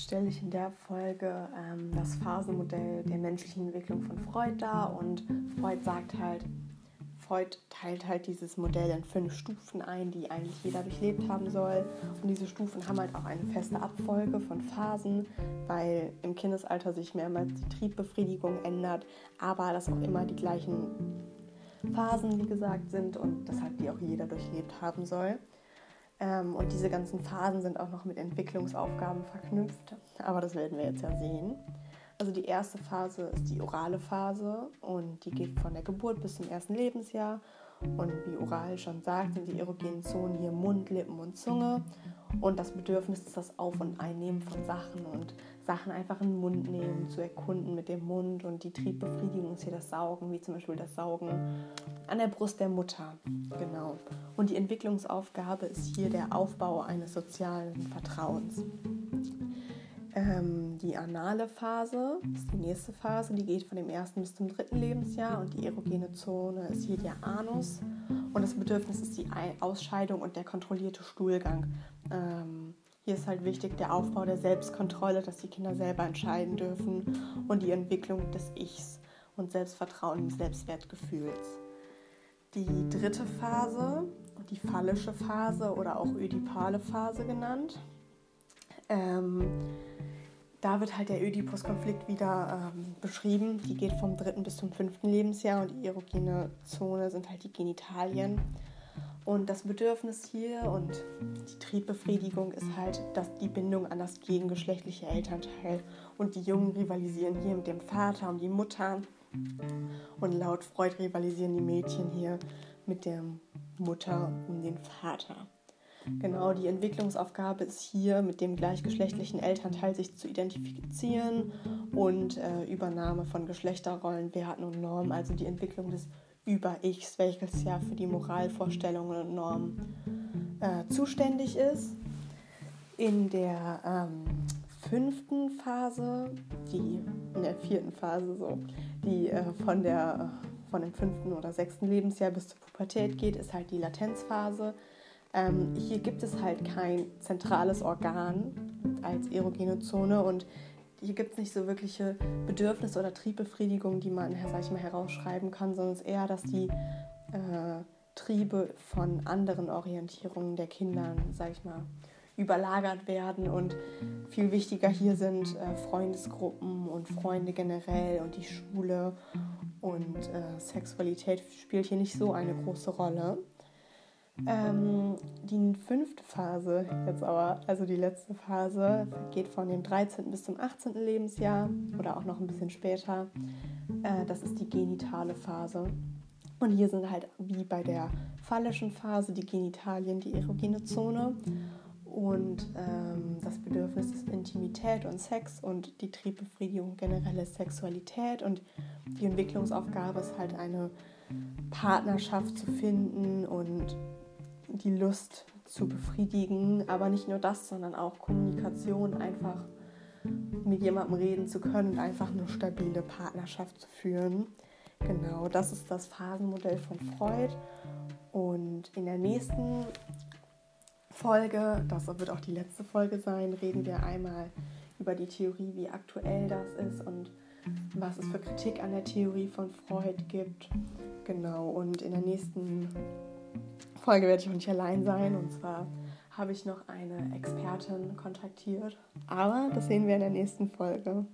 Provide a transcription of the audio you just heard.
stelle ich in der Folge ähm, das Phasenmodell der menschlichen Entwicklung von Freud dar und Freud sagt halt, Freud teilt halt dieses Modell in fünf Stufen ein, die eigentlich jeder durchlebt haben soll. Und diese Stufen haben halt auch eine feste Abfolge von Phasen, weil im Kindesalter sich mehrmals die Triebbefriedigung ändert, aber dass auch immer die gleichen Phasen, wie gesagt, sind und deshalb die auch jeder durchlebt haben soll. Ähm, und diese ganzen Phasen sind auch noch mit Entwicklungsaufgaben verknüpft, aber das werden wir jetzt ja sehen. Also die erste Phase ist die orale Phase und die geht von der Geburt bis zum ersten Lebensjahr. Und wie oral schon sagt, sind die erogenen Zonen hier Mund, Lippen und Zunge. Und das Bedürfnis ist das Auf- und Einnehmen von Sachen und Sachen einfach in den Mund nehmen, zu erkunden mit dem Mund. Und die Triebbefriedigung ist hier das Saugen, wie zum Beispiel das Saugen an der Brust der Mutter. Genau. Und die Entwicklungsaufgabe ist hier der Aufbau eines sozialen Vertrauens. Ähm, die anale Phase ist die nächste Phase, die geht von dem ersten bis zum dritten Lebensjahr und die erogene Zone ist hier der Anus und das Bedürfnis ist die Ausscheidung und der kontrollierte Stuhlgang. Ähm, hier ist halt wichtig der Aufbau der Selbstkontrolle, dass die Kinder selber entscheiden dürfen und die Entwicklung des Ichs und Selbstvertrauen und Selbstwertgefühls. Die dritte Phase, die phallische Phase oder auch ödipale Phase genannt, ähm, da wird halt der Ödipus-Konflikt wieder ähm, beschrieben. Die geht vom dritten bis zum fünften Lebensjahr und die erogene Zone sind halt die Genitalien. Und das Bedürfnis hier und die Triebbefriedigung ist halt dass die Bindung an das gegengeschlechtliche Elternteil. Und die Jungen rivalisieren hier mit dem Vater und die Mutter. Und laut Freud rivalisieren die Mädchen hier mit der Mutter um den Vater. Genau, die Entwicklungsaufgabe ist hier, mit dem gleichgeschlechtlichen Elternteil sich zu identifizieren und äh, Übernahme von Geschlechterrollen, Werten und Normen, also die Entwicklung des Über-Ichs, welches ja für die Moralvorstellungen und Normen äh, zuständig ist. In der ähm, fünften Phase, die in der vierten Phase so, die äh, von der von dem fünften oder sechsten Lebensjahr bis zur Pubertät geht, ist halt die Latenzphase. Ähm, hier gibt es halt kein zentrales Organ als erogene Zone und hier gibt es nicht so wirkliche Bedürfnisse oder Triebbefriedigung, die man, sag ich mal, herausschreiben kann, sondern es ist eher, dass die äh, Triebe von anderen Orientierungen der Kinder, sag ich mal, überlagert werden und viel wichtiger hier sind äh, Freundesgruppen und Freunde generell und die Schule und äh, Sexualität spielt hier nicht so eine große Rolle. Ähm, die fünfte Phase jetzt aber, also die letzte Phase, geht von dem 13. bis zum 18. Lebensjahr oder auch noch ein bisschen später. Äh, das ist die genitale Phase. Und hier sind halt wie bei der phallischen Phase die Genitalien, die erogene Zone. Und ähm, das Bedürfnis ist Intimität und Sex und die Triebbefriedigung generelle Sexualität. Und die Entwicklungsaufgabe ist halt eine Partnerschaft zu finden und die Lust zu befriedigen. Aber nicht nur das, sondern auch Kommunikation, einfach mit jemandem reden zu können und einfach eine stabile Partnerschaft zu führen. Genau, das ist das Phasenmodell von Freud. Und in der nächsten Folge, das wird auch die letzte Folge sein, reden wir einmal über die Theorie, wie aktuell das ist und was es für Kritik an der Theorie von Freud gibt. Genau, und in der nächsten Folge werde ich auch nicht allein sein. Und zwar habe ich noch eine Expertin kontaktiert. Aber das sehen wir in der nächsten Folge.